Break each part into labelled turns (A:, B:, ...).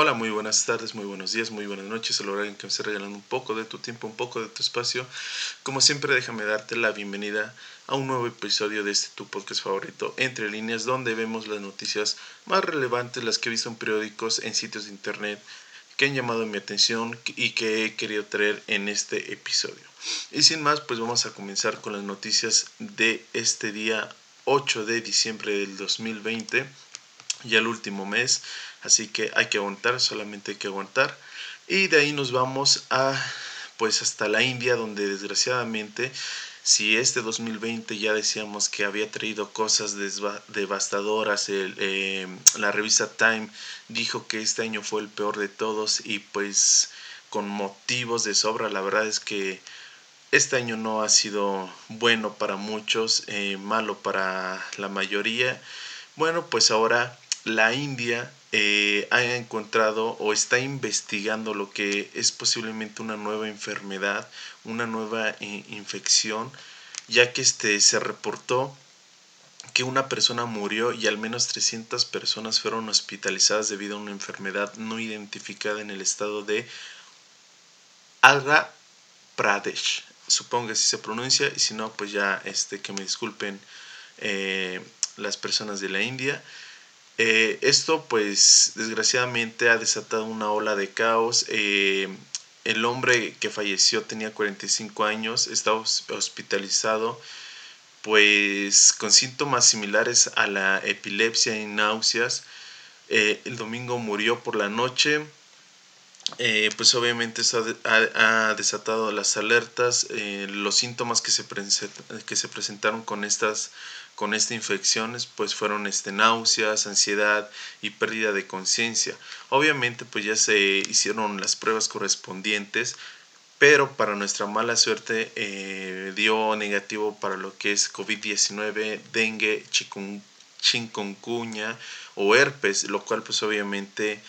A: Hola, muy buenas tardes, muy buenos días, muy buenas noches. El horario en que me esté regalando un poco de tu tiempo, un poco de tu espacio. Como siempre, déjame darte la bienvenida a un nuevo episodio de este tu podcast favorito, Entre Líneas, donde vemos las noticias más relevantes, las que he visto en periódicos, en sitios de internet, que han llamado mi atención y que he querido traer en este episodio. Y sin más, pues vamos a comenzar con las noticias de este día 8 de diciembre del 2020, ya el último mes Así que hay que aguantar, solamente hay que aguantar. Y de ahí nos vamos a pues hasta la India donde desgraciadamente si este 2020 ya decíamos que había traído cosas devastadoras, eh, la revista Time dijo que este año fue el peor de todos y pues con motivos de sobra, la verdad es que este año no ha sido bueno para muchos, eh, malo para la mayoría. Bueno, pues ahora la India eh, ha encontrado o está investigando lo que es posiblemente una nueva enfermedad, una nueva eh, infección, ya que este, se reportó que una persona murió y al menos 300 personas fueron hospitalizadas debido a una enfermedad no identificada en el estado de Andhra Pradesh. Supongo que así se pronuncia y si no, pues ya este, que me disculpen eh, las personas de la India. Eh, esto pues desgraciadamente ha desatado una ola de caos. Eh, el hombre que falleció tenía 45 años, estaba hospitalizado pues con síntomas similares a la epilepsia y náuseas. Eh, el domingo murió por la noche. Pues obviamente eso ha, desatado las alertas, los síntomas que se, que se presentaron con estas con esta infección pues fueron este, náuseas, ansiedad y pérdida de conciencia. Obviamente pues ya se hicieron las pruebas correspondientes, pero para nuestra mala suerte eh, dio negativo para lo que es COVID-19, dengue, chikungunya o herpes, lo cual pues obviamente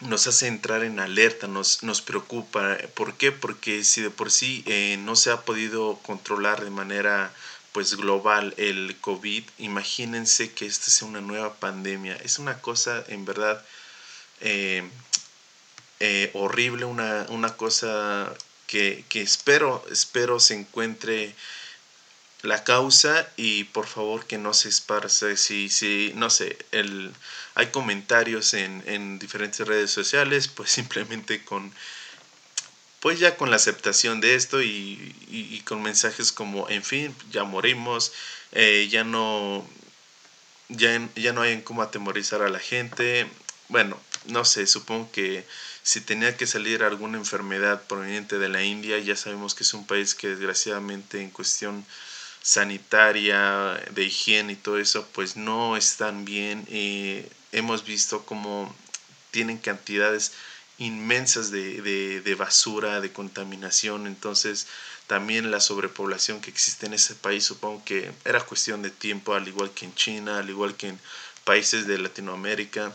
A: nos hace entrar en alerta, nos, nos preocupa. ¿Por qué? Porque si de por sí eh, no se ha podido controlar de manera pues global el COVID, imagínense que esta sea una nueva pandemia. Es una cosa en verdad eh, eh, horrible, una, una cosa que, que, espero, espero se encuentre la causa y por favor que no se esparce. Si, si no sé, el, hay comentarios en, en diferentes redes sociales, pues simplemente con pues ya con la aceptación de esto y, con mensajes como, en fin, ya morimos, eh, ya no ya, ya no hay en cómo atemorizar a la gente. Bueno, no sé, supongo que si tenía que salir alguna enfermedad proveniente de la India, ya sabemos que es un país que desgraciadamente en cuestión sanitaria, de higiene y todo eso, pues no están bien. y hemos visto como tienen cantidades inmensas de, de, basura, de contaminación, entonces también la sobrepoblación que existe en ese país supongo que era cuestión de tiempo, al igual que en China, al igual que en países de Latinoamérica.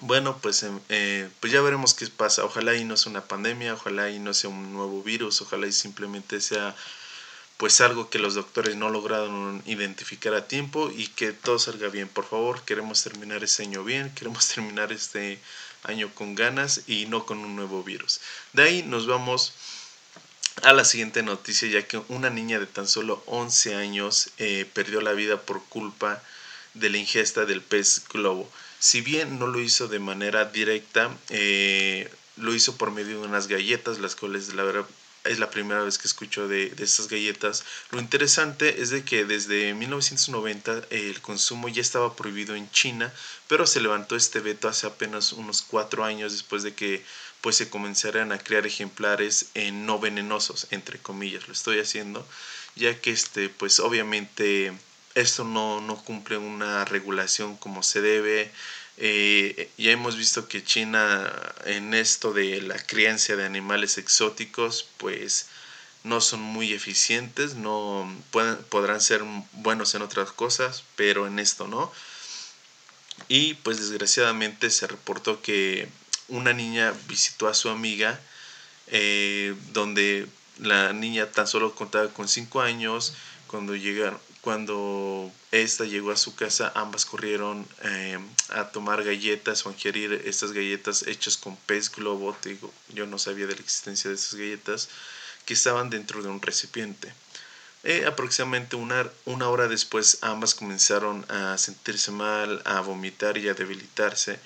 A: Bueno, pues, em, eh, pues ya veremos qué pasa. Ojalá y no sea una pandemia, ojalá y no sea un nuevo virus, ojalá y simplemente sea pues algo que los doctores no lograron identificar a tiempo y que todo salga bien. Por favor, queremos terminar este año bien, queremos terminar este año con ganas y no con un nuevo virus. De ahí nos vamos a la siguiente noticia, ya que una niña de tan solo 11 años eh, perdió la vida por culpa de la ingesta del pez globo. Si bien no lo hizo de manera directa, eh, lo hizo por medio de unas galletas, las cuales la verdad es la primera vez que escucho de, de, estas galletas. Lo interesante es de que desde 1990 el consumo ya estaba prohibido en China, pero se levantó este veto hace apenas unos cuatro años después de que pues se comenzaran a crear ejemplares no venenosos, entre comillas, lo estoy haciendo, ya que este pues obviamente esto no, no cumple una regulación como se debe, eh, ya hemos visto que China en esto de la crianza de animales exóticos, pues no son muy eficientes, no pueden, podrán ser buenos en otras cosas, pero en esto no. Y pues desgraciadamente se reportó que una niña visitó a su amiga, eh, donde la niña tan solo contaba con 5 años, cuando llegaron, cuando esta llegó a su casa, ambas corrieron eh, a tomar galletas o a ingerir estas galletas hechas con pez globo. digo, yo no sabía de la existencia de esas galletas que estaban dentro de un recipiente. Eh, aproximadamente una, una hora después ambas comenzaron a sentirse mal, a vomitar y a debilitarse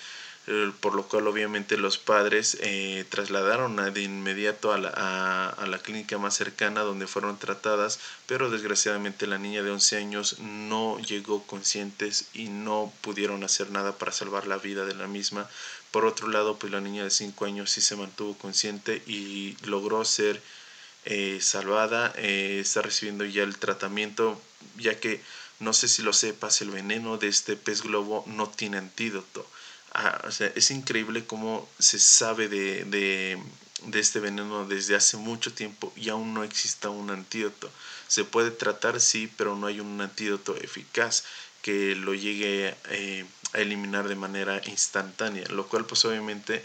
A: por lo cual obviamente los padres eh, trasladaron de inmediato a la, a, la, clínica más cercana donde fueron tratadas, pero desgraciadamente la niña de 11 años no llegó conscientes y no pudieron hacer nada para salvar la vida de la misma. Por otro lado, pues la niña de 5 años sí se mantuvo consciente y logró ser eh, salvada, eh, está recibiendo ya el tratamiento, ya que no sé si lo sepas, el veneno de este pez globo no tiene antídoto o sea, es increíble cómo se sabe de, de, de, este veneno desde hace mucho tiempo y aún no exista un antídoto. Se puede tratar, sí, pero no hay un antídoto eficaz que lo llegue eh, a eliminar de manera instantánea, lo cual pues obviamente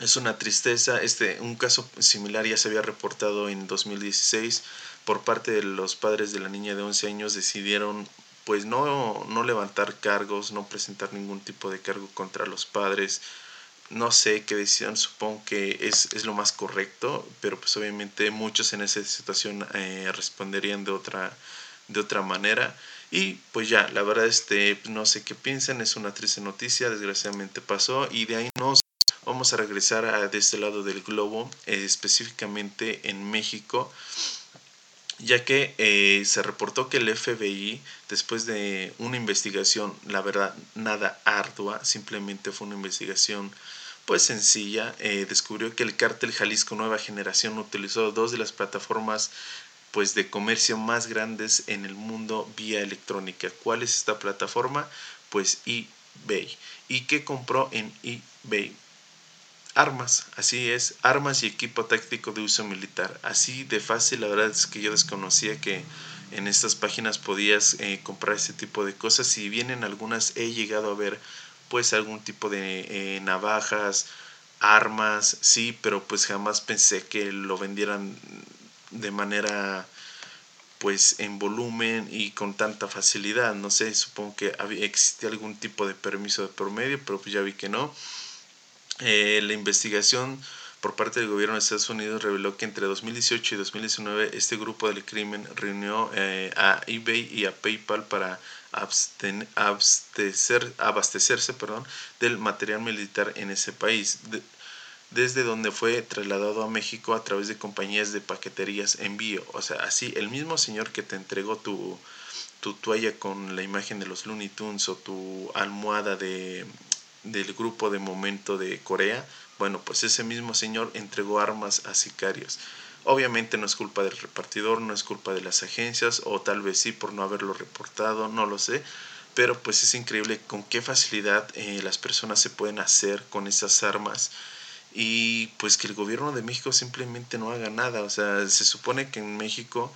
A: es una tristeza. Este, un caso similar ya se había reportado en 2016 por parte de los padres de la niña de 11 años decidieron pues no, no levantar cargos, no presentar ningún tipo de cargo contra los padres. No sé qué decían, supongo que es, es lo más correcto, pero pues obviamente muchos en esa situación eh, responderían de otra, de otra manera. Y pues ya, la verdad, este, no sé qué piensan, es una triste noticia, desgraciadamente pasó, y de ahí nos vamos a regresar a, de este lado del globo, eh, específicamente en México ya que eh, se reportó que el FBI, después de una investigación, la verdad, nada ardua, simplemente fue una investigación pues sencilla, eh, descubrió que el cártel Jalisco Nueva Generación utilizó dos de las plataformas pues de comercio más grandes en el mundo vía electrónica. ¿Cuál es esta plataforma? Pues eBay. ¿Y qué compró en eBay? Armas, así es, armas y equipo táctico de uso militar. Así de fácil, la verdad es que yo desconocía que en estas páginas podías eh, comprar este tipo de cosas. Si bien en algunas he llegado a ver pues algún tipo de eh, navajas, armas, sí, pero pues jamás pensé que lo vendieran de manera pues en volumen y con tanta facilidad. No sé, supongo que existía algún tipo de permiso de promedio, pero pues ya vi que no. Eh, la investigación por parte del gobierno de Estados Unidos reveló que entre 2018 y 2019 este grupo del crimen reunió eh, a eBay y a PayPal para abastecer, abastecerse perdón, del material militar en ese país, desde donde fue trasladado a México a través de compañías de paqueterías envío. O sea, así el mismo señor que te entregó tu, tu toalla con la imagen de los Looney Tunes o tu almohada de del grupo de momento de Corea, bueno, pues ese mismo señor entregó armas a sicarios. Obviamente no es culpa del repartidor, no es culpa de las agencias, o tal vez sí por no haberlo reportado, no lo sé, pero pues es increíble con qué facilidad eh, las personas se pueden hacer con esas armas y pues que el gobierno de México simplemente no haga nada. O sea, se supone que en México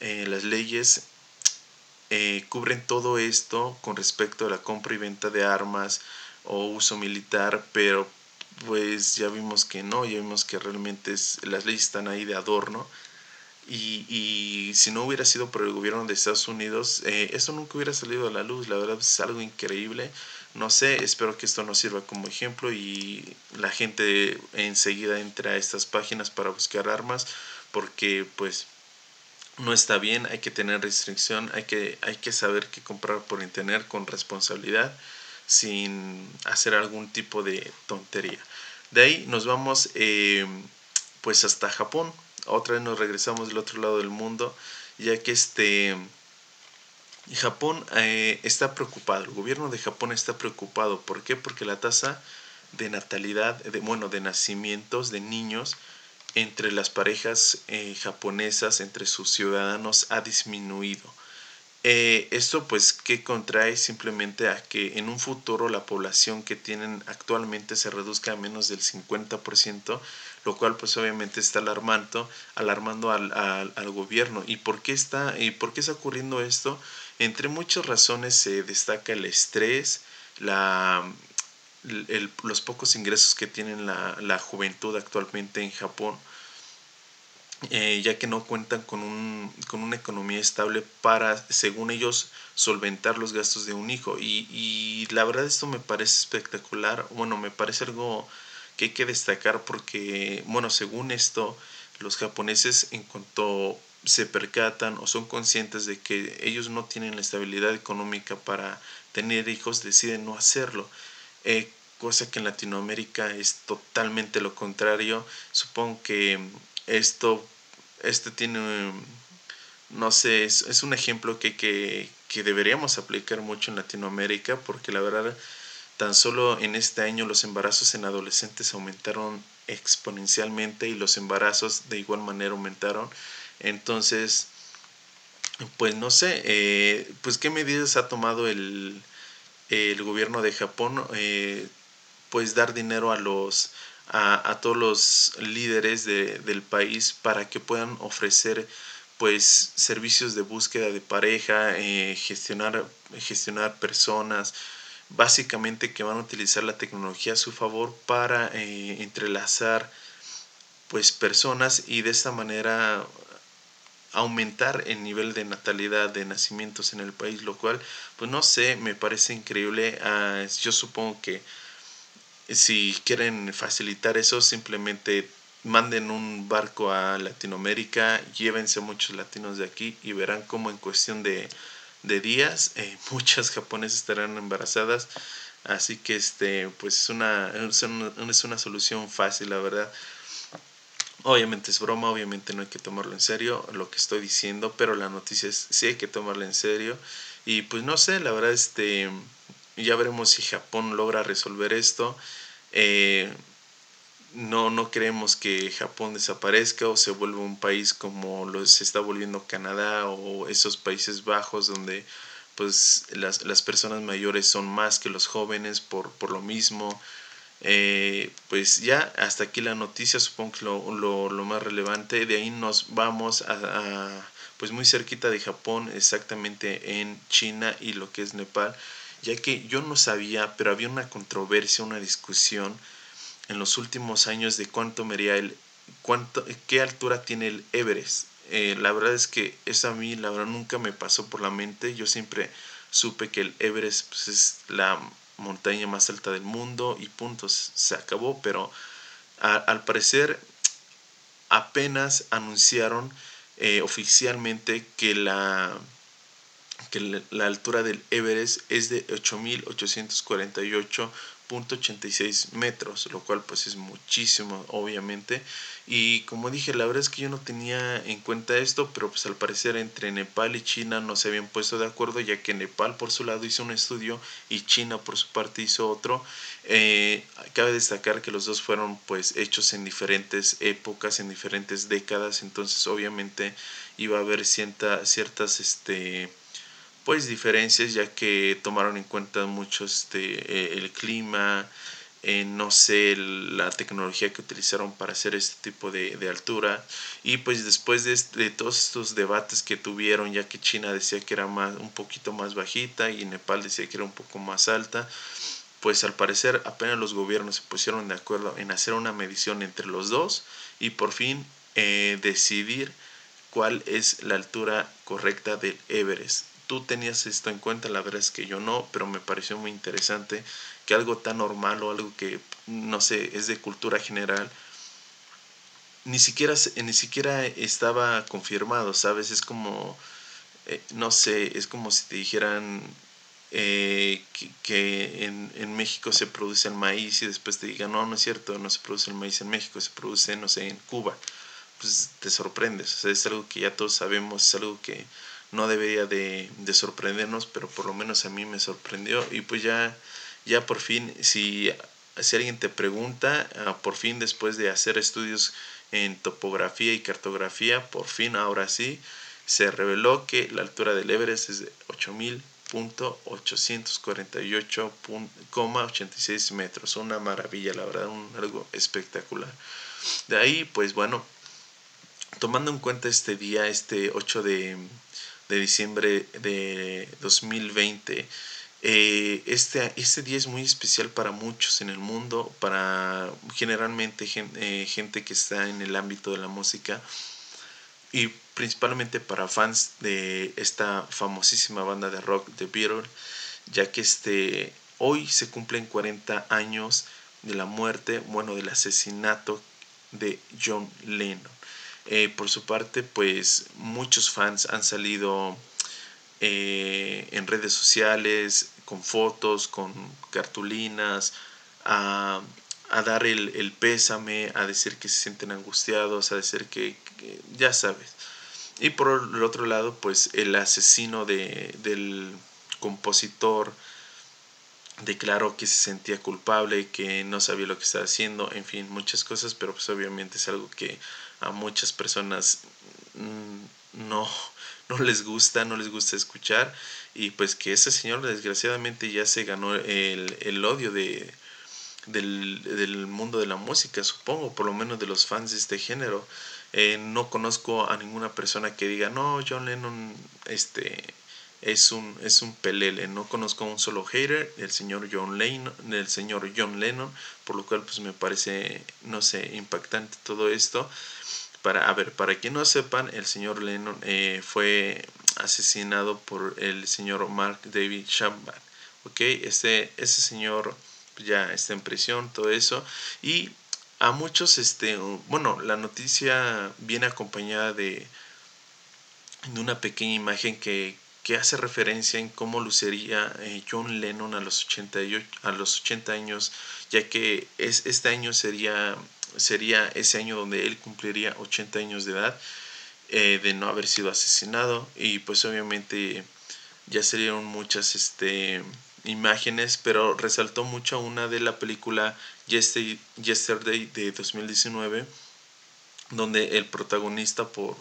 A: eh, las leyes eh, cubren todo esto con respecto a la compra y venta de armas, o uso militar, pero pues ya vimos que no, ya vimos que realmente las leyes están ahí de adorno. Y, y si no hubiera sido por el gobierno de Estados Unidos, eh, esto nunca hubiera salido a la luz. La verdad es algo increíble. No sé, espero que esto nos sirva como ejemplo y la gente enseguida entre a estas páginas para buscar armas porque pues no está bien, hay que tener restricción, hay que, hay que saber qué comprar por internet con responsabilidad sin hacer algún tipo de tontería. De ahí nos vamos eh, pues hasta Japón. Otra vez nos regresamos del otro lado del mundo, ya que este Japón eh, está preocupado, el gobierno de Japón está preocupado. ¿Por qué? Porque la tasa de natalidad, de, bueno, de nacimientos de niños entre las parejas eh, japonesas, entre sus ciudadanos, ha disminuido. Eh, esto pues que contrae simplemente a que en un futuro la población que tienen actualmente se reduzca a menos del 50%, lo cual pues obviamente está alarmando, alarmando al, al, gobierno. ¿Y por, qué está, ¿Y por qué está ocurriendo esto? Entre muchas razones se destaca el estrés, la, los pocos ingresos que tienen la, la juventud actualmente en Japón, eh, ya que no cuentan con, un, con una economía estable para, según ellos, solventar los gastos de un hijo. Y, y la verdad esto me parece espectacular, bueno, me parece algo que hay que destacar porque, bueno, según esto, los japoneses en cuanto se percatan o son conscientes de que ellos no tienen la estabilidad económica para tener hijos, deciden no hacerlo. Eh, cosa que en Latinoamérica es totalmente lo contrario. Supongo que esto, esto tiene, no sé, es, un ejemplo que, que, que deberíamos aplicar mucho en Latinoamérica porque la verdad Tan solo en este año los embarazos en adolescentes aumentaron exponencialmente y los embarazos de igual manera aumentaron. Entonces, pues no sé, eh, pues qué medidas ha tomado el, el gobierno de Japón, eh, pues dar dinero a los a, todos los líderes de, del país para que puedan ofrecer pues servicios de búsqueda de pareja, eh, gestionar, gestionar personas, básicamente que van a utilizar la tecnología a su favor para eh, entrelazar pues personas y de esta manera aumentar el nivel de natalidad de nacimientos en el país lo cual pues no sé me parece increíble. Ah, yo supongo que si quieren facilitar eso simplemente manden un barco a Latinoamérica llévense muchos latinos de aquí y verán cómo en cuestión de de días, eh, muchas japonesas estarán embarazadas. Así que este, pues es una, es una, solución fácil, la verdad. Obviamente es broma, obviamente no hay que tomarlo en serio lo que estoy diciendo, pero la noticia es sí hay que tomarla en serio. Y pues no sé, la verdad, este, ya veremos si Japón logra resolver esto. Eh, no, no queremos que Japón desaparezca o se vuelva un país como lo se está volviendo Canadá o esos Países Bajos donde pues las, las personas mayores son más que los jóvenes por, por lo mismo. Eh, pues ya hasta aquí la noticia, supongo que lo, lo, lo más relevante. De ahí nos vamos a, a, pues muy cerquita de Japón, exactamente en China y lo que es Nepal, ya que yo no sabía, pero había una controversia, una discusión en los últimos años de cuánto medía el, cuánto, qué altura tiene el Everest. Eh, la verdad es que eso a mí, la verdad, nunca me pasó por la mente. Yo siempre supe que el Everest pues, es la montaña más alta del mundo y puntos, se acabó, pero al parecer apenas anunciaron eh, oficialmente que la que la altura del Everest es de 8.848 .86 metros, lo cual pues es muchísimo obviamente. Y como dije, la verdad es que yo no tenía en cuenta esto, pero pues al parecer entre Nepal y China no se habían puesto de acuerdo, ya que Nepal por su lado hizo un estudio y China por su parte hizo otro. Eh, cabe destacar que los dos fueron pues hechos en diferentes épocas, en diferentes décadas, entonces obviamente iba a haber cierta, ciertas este pues diferencias ya que tomaron en cuenta mucho este, eh, el clima, eh, no sé, la tecnología que utilizaron para hacer este tipo de, altura. Y pues después de, de, todos estos debates que tuvieron, ya que China decía que era más, un poquito más bajita y Nepal decía que era un poco más alta, pues al parecer apenas los gobiernos se pusieron de acuerdo en hacer una medición entre los dos y por fin eh, decidir cuál es la altura correcta del Everest tú tenías esto en cuenta, la verdad es que yo no, pero me pareció muy interesante que algo tan normal o algo que, no sé, es de cultura general, ni siquiera, ni siquiera estaba confirmado, ¿sabes? Es como, eh, no sé, es como si te dijeran eh, que, en, en, México se produce el maíz y después te digan, no, no es cierto, no se produce el maíz en México, se produce, no sé, en Cuba. Pues te sorprendes, o sea, es algo que ya todos sabemos, es algo que no debería de, sorprendernos, pero por lo menos a mí me sorprendió y pues ya, ya por fin, si, si alguien te pregunta, ah, por fin después de hacer estudios en topografía y cartografía, por fin ahora sí, se reveló que la altura del Everest es de 8.848,86 metros. Una maravilla, la verdad, un, algo espectacular. De ahí, pues bueno, tomando en cuenta este día, este 8 de, de diciembre de 2020. Eh, este, este día es muy especial para muchos en el mundo, para generalmente gente, eh, gente que está en el ámbito de la música. y principalmente para fans de esta famosísima banda de rock The Beatles, ya que este, hoy se cumplen 40 años de la muerte, bueno, del asesinato de John Lennon. Eh, por su parte, pues muchos fans han salido eh, en redes sociales, con fotos, con cartulinas, a, dar el, pésame, a decir que se sienten angustiados, a decir que, ya sabes. Y por el otro lado, pues el asesino de, del compositor declaró que se sentía culpable, que no sabía lo que estaba haciendo, en fin, muchas cosas, pero pues obviamente es algo que a muchas personas mm, no, no les gusta, no les gusta escuchar y pues que ese señor desgraciadamente ya se ganó el, odio de, del, mundo de la música, supongo, por lo menos de los fans de este género. Eh, no conozco a ninguna persona que diga, no, John Lennon este, es, un, es un pelele. No conozco a un solo hater, el señor John Lennon, el señor John Lennon, por lo cual pues me parece, no sé, impactante todo esto. Para, a ver, para quien no sepan, el señor Lennon eh, fue asesinado por el señor Mark David Chapman. ¿Ok? Este, ese señor ya está en prisión, todo eso. Y a muchos, este, bueno, la noticia viene acompañada de, de una pequeña imagen que, que hace referencia en cómo lucería eh, John Lennon a los 80, a los 80 años, ya que es, este año sería sería ese año donde él cumpliría 80 años de edad eh, de no haber sido asesinado. Y pues obviamente ya serían muchas este, imágenes, pero resaltó mucho una de la película Yesterday de 2019, donde el protagonista por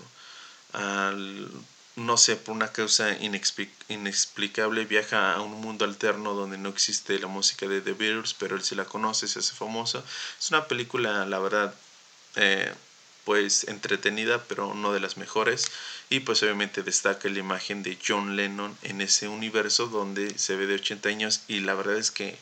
A: no sé, por una causa inexplicable viaja a un mundo alterno donde no existe la música de The Beatles, pero él se la conoce, se hace famoso. Es una película, la verdad, eh, pues entretenida, pero no de las mejores. Y pues obviamente destaca la imagen de John Lennon en ese universo donde se ve de 80 años y la verdad es que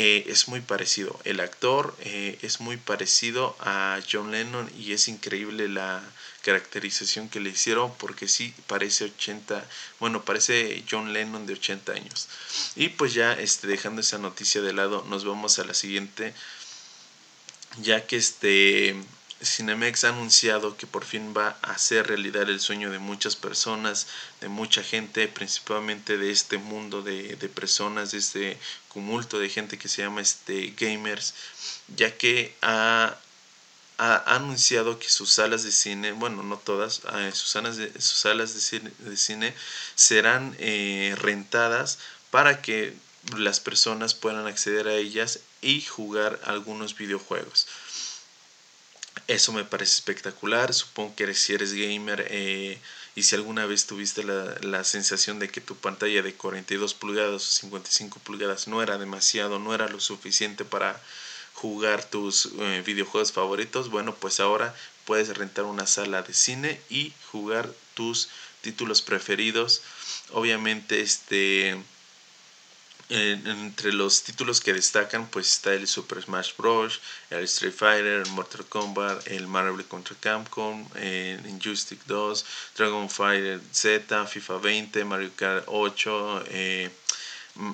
A: eh, es muy parecido. El actor eh, es muy parecido a John Lennon y es increíble la caracterización que le hicieron porque sí parece 80, bueno, parece John Lennon de 80 años. Y pues ya este, dejando esa noticia de lado, nos vamos a la siguiente, ya que este Cinemex ha anunciado que por fin va a hacer realidad el sueño de muchas personas, de mucha gente, principalmente de este mundo de, personas, de este cumulto de gente que se llama este gamers, ya que ha, anunciado que sus salas de cine, bueno, no todas, eh, sus, salas de, sus salas de cine, serán eh, rentadas para que las personas puedan acceder a ellas y jugar algunos videojuegos. Eso me parece espectacular. Supongo que si eres gamer eh, y si alguna vez tuviste la, sensación de que tu pantalla de 42 pulgadas o 55 pulgadas no era demasiado, no era lo suficiente para jugar tus eh, videojuegos favoritos, bueno, pues ahora puedes rentar una sala de cine y jugar tus títulos preferidos. Obviamente, este entre los títulos que destacan pues está el Super Smash Bros, el Street Fighter, el Mortal Kombat, el Marvel contra Capcom, el Injustice 2, Dragon Fighter Z, FIFA 20, Mario Kart 8, eh,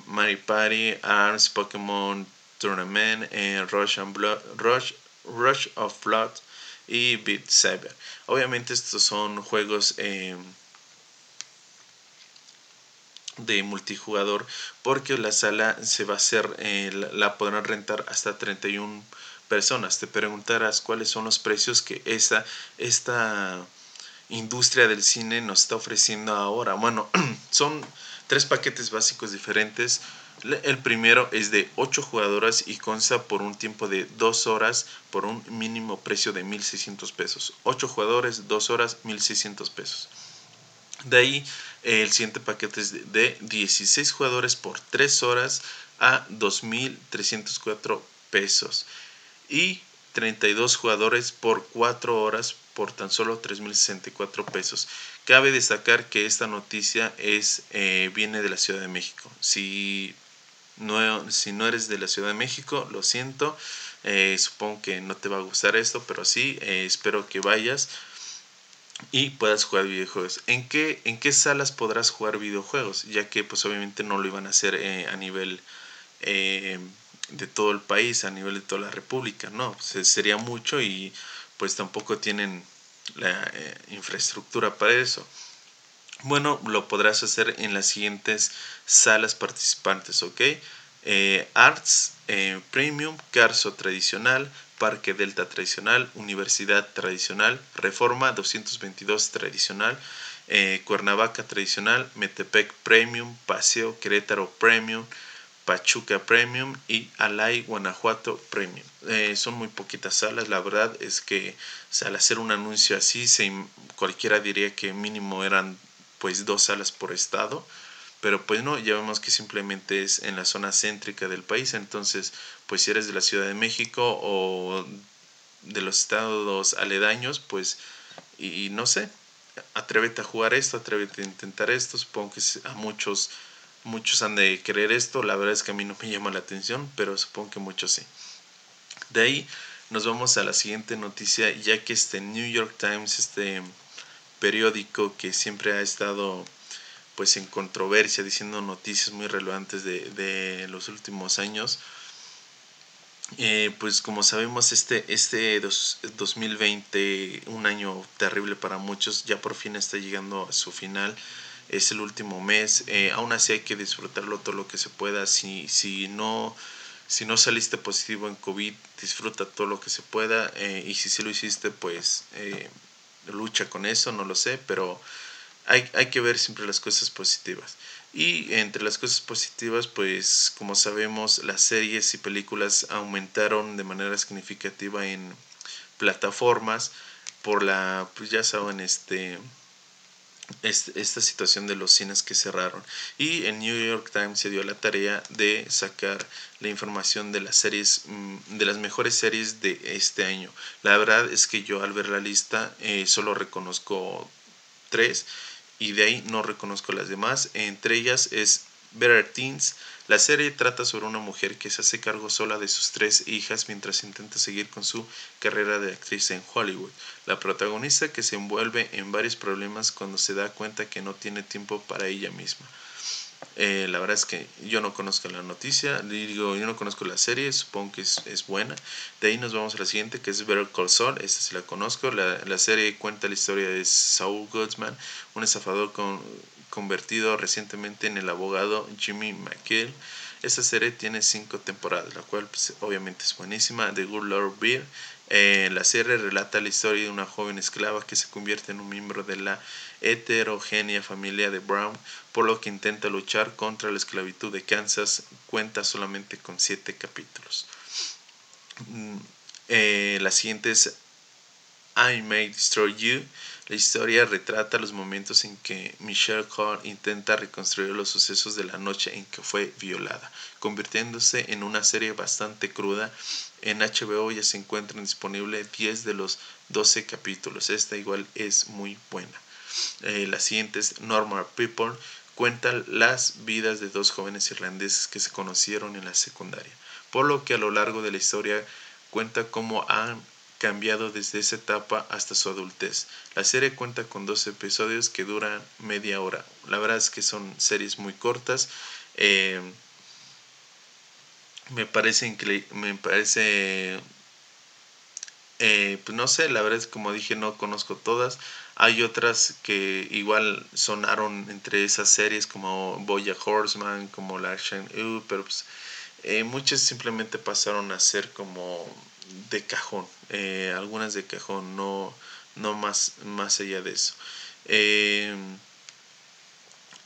A: Mario Party, ARMS, Pokémon Tournament, eh, Rush, Blood, Rush, Rush of Blood y Beat Saber. Obviamente estos son juegos eh, de multijugador porque la sala se va a hacer, eh, la, podrán rentar hasta 31 personas. Te preguntarás cuáles son los precios que esta, esta industria del cine nos está ofreciendo ahora. Bueno, son tres paquetes básicos diferentes. El primero es de 8 jugadoras y consta por un tiempo de 2 horas por un mínimo precio de 1.600 pesos. 8 jugadores, 2 horas, 1.600 pesos. De ahí el siguiente paquete es de 16 jugadores por 3 horas a 2.304 pesos. Y 32 jugadores por 4 horas por tan solo 3.064 pesos. Cabe destacar que esta noticia es, eh, viene de la Ciudad de México. Si no, eres de la Ciudad de México, lo siento. Eh, supongo que no te va a gustar esto, pero sí, eh, espero que vayas y puedas jugar videojuegos. ¿En qué, ¿En qué salas podrás jugar videojuegos? Ya que pues obviamente no lo iban a hacer eh, a nivel eh, de todo el país, a nivel de toda la república, no, sería mucho y pues tampoco tienen la eh, infraestructura para eso. Bueno, lo podrás hacer en las siguientes salas participantes, ¿ok? Arts Premium, Carso Tradicional, Parque Delta Tradicional, Universidad Tradicional, Reforma 222 Tradicional, eh, Cuernavaca Tradicional, Metepec Premium, Paseo Querétaro Premium, Pachuca Premium y Alay Guanajuato Premium. Eh, son muy poquitas salas, la verdad es que al hacer un anuncio así, cualquiera diría que mínimo eran pues dos salas por estado pero pues no, ya vemos que simplemente es en la zona céntrica del país, entonces pues si eres de la Ciudad de México o de los estados aledaños, pues y, no sé, atrévete a jugar esto, atrévete a intentar esto, supongo que a muchos muchos han de querer esto, la verdad es que a mí no me llama la atención, pero supongo que muchos sí. De ahí nos vamos a la siguiente noticia, ya que este New York Times, este periódico que siempre ha estado pues en controversia, diciendo noticias muy relevantes de, los últimos años. Eh, pues como sabemos, este, este 2020, un año terrible para muchos, ya por fin está llegando a su final. Es el último mes. Eh, aún así hay que disfrutarlo todo lo que se pueda. Si, si, no, si no saliste positivo en COVID, disfruta todo lo que se pueda. Eh, y si sí lo hiciste, pues lucha con eso, no lo sé, pero hay, hay que ver siempre las cosas positivas. Y entre las cosas positivas, pues como sabemos, las series y películas aumentaron de manera significativa en plataformas por la, pues ya saben, este, este, esta situación de los cines que cerraron. Y el New York Times se dio la tarea de sacar la información de las series, mm, de las mejores series de este año. La verdad es que yo al ver la lista eh, solo reconozco tres y de ahí no reconozco las demás. Entre ellas es Better Teens. La serie trata sobre una mujer que se hace cargo sola de sus tres hijas mientras intenta seguir con su carrera de actriz en Hollywood. La protagonista que se envuelve en varios problemas cuando se da cuenta que no tiene tiempo para ella misma. Eh, la verdad es que yo no conozco la noticia, digo, yo no conozco la serie, supongo que es, es, buena. De ahí nos vamos a la siguiente, que es Better Call Saul, esta sí la conozco. La, la serie cuenta la historia de Saul Goodman, un estafador con, convertido recientemente en el abogado Jimmy McGill. Esta serie tiene cinco temporadas, la cual pues, obviamente es buenísima. The Good Lord Beer eh, la serie relata la historia de una joven esclava que se convierte en un miembro de la heterogénea familia de Brown, por lo que intenta luchar contra la esclavitud de Kansas. Cuenta solamente con siete capítulos. Mm, eh, la siguiente es I May Destroy You. La historia retrata los momentos en que Michelle Cole intenta reconstruir los sucesos de la noche en que fue violada, convirtiéndose en una serie bastante cruda en HBO ya se encuentran disponibles 10 de los 12 capítulos. Esta igual es muy buena. Eh, la siguiente es Normal People. Cuenta las vidas de dos jóvenes irlandeses que se conocieron en la secundaria. Por lo que a lo largo de la historia cuenta cómo han cambiado desde esa etapa hasta su adultez. La serie cuenta con dos episodios que duran media hora. La verdad es que son series muy cortas. Eh, me parece me parece eh, pues no sé la verdad es como dije no conozco todas hay otras que igual sonaron entre esas series como Boya Horseman como la Action U pero pues, eh, muchas simplemente pasaron a ser como de cajón eh, algunas de cajón no no más más allá de eso.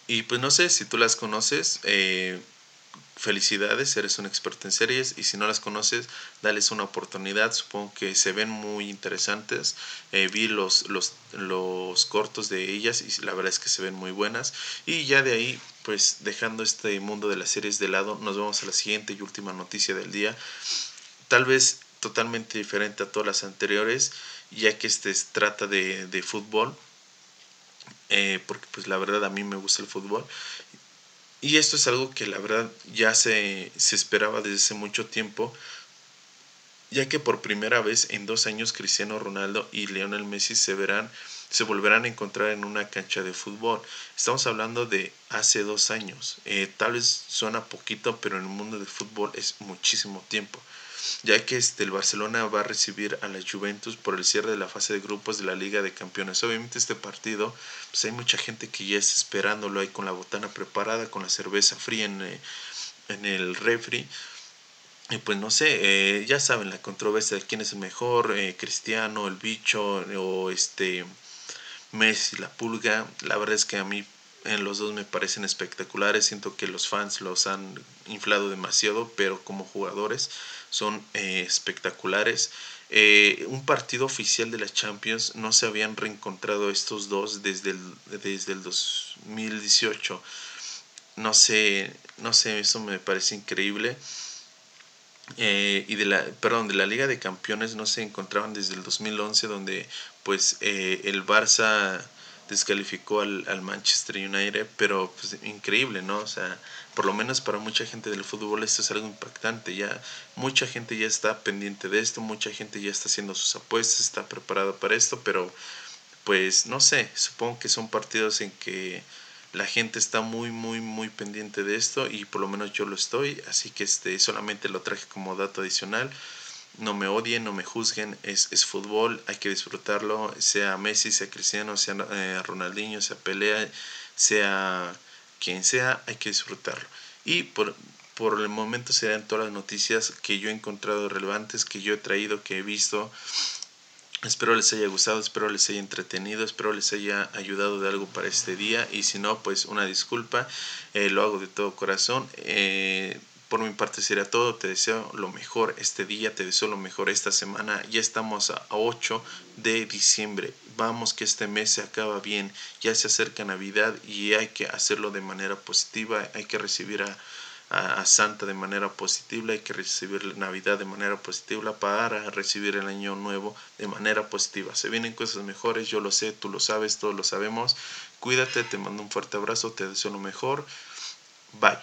A: Y pues no sé si tú las conoces felicidades, eres un experto en series y si no las conoces, dales una oportunidad, supongo que se ven muy interesantes, eh, vi los, los, los cortos de ellas y la verdad es que se ven muy buenas. Y ya de ahí, pues dejando este mundo de las series de lado, nos vamos a la siguiente y última noticia del día, tal vez totalmente diferente a todas las anteriores, ya que este trata de, de fútbol, eh, porque pues la verdad a mí me gusta el fútbol y esto es algo que la verdad ya se, se esperaba desde hace mucho tiempo, ya que por primera vez en dos años Cristiano Ronaldo y Lionel Messi se verán se volverán a encontrar en una cancha de fútbol. Estamos hablando de hace dos años. Eh, tal vez suena poquito, pero en el mundo del fútbol es muchísimo tiempo. Ya que este, el Barcelona va a recibir a la Juventus por el cierre de la fase de grupos de la Liga de Campeones. Obviamente este partido, pues hay mucha gente que ya está esperándolo ahí con la botana preparada, con la cerveza fría en, eh, en el refri y pues no sé, eh, ya saben la controversia de quién es el mejor, eh, Cristiano, el bicho o este Messi, la pulga. La verdad es que a mí en los dos me parecen espectaculares. Siento que los fans los han inflado demasiado, pero como jugadores son eh, espectaculares. un partido oficial de la Champions no se habían reencontrado estos dos desde el, desde el 2018. No sé, no sé, eso me parece increíble. Eh, y de la, perdón, de la Liga de Campeones no se encontraban desde el 2011 donde pues eh, el Barça descalificó al, al, Manchester United, pero pues increíble, ¿no? O sea, por lo menos para mucha gente del fútbol esto es algo impactante, ya mucha gente ya está pendiente de esto, mucha gente ya está haciendo sus apuestas, está preparada para esto, pero pues no sé, supongo que son partidos en que la gente está muy muy muy pendiente de esto y por lo menos yo lo estoy así que este solamente lo traje como dato adicional no me odien no me juzguen es, es fútbol hay que disfrutarlo sea Messi sea Cristiano sea eh, Ronaldinho sea Pelea sea quien sea hay que disfrutarlo. Y por por el momento serán todas las noticias que yo he encontrado relevantes, que yo he traído, que he visto, Espero les haya gustado, espero les haya entretenido, espero les haya ayudado de algo para este día. Y si no, pues una disculpa, eh, lo hago de todo corazón. Eh, por mi parte sería todo, te deseo lo mejor este día, te deseo lo mejor esta semana, ya estamos a 8 de diciembre, vamos que este mes se acaba bien, ya se acerca Navidad y hay que hacerlo de manera positiva, hay que recibir a a, Santa de manera positiva, hay que recibir Navidad de manera positiva para recibir el año nuevo de manera positiva. Se vienen cosas mejores, yo lo sé, tú lo sabes, todos lo sabemos. Cuídate, te mando un fuerte abrazo, te deseo lo mejor. Bye.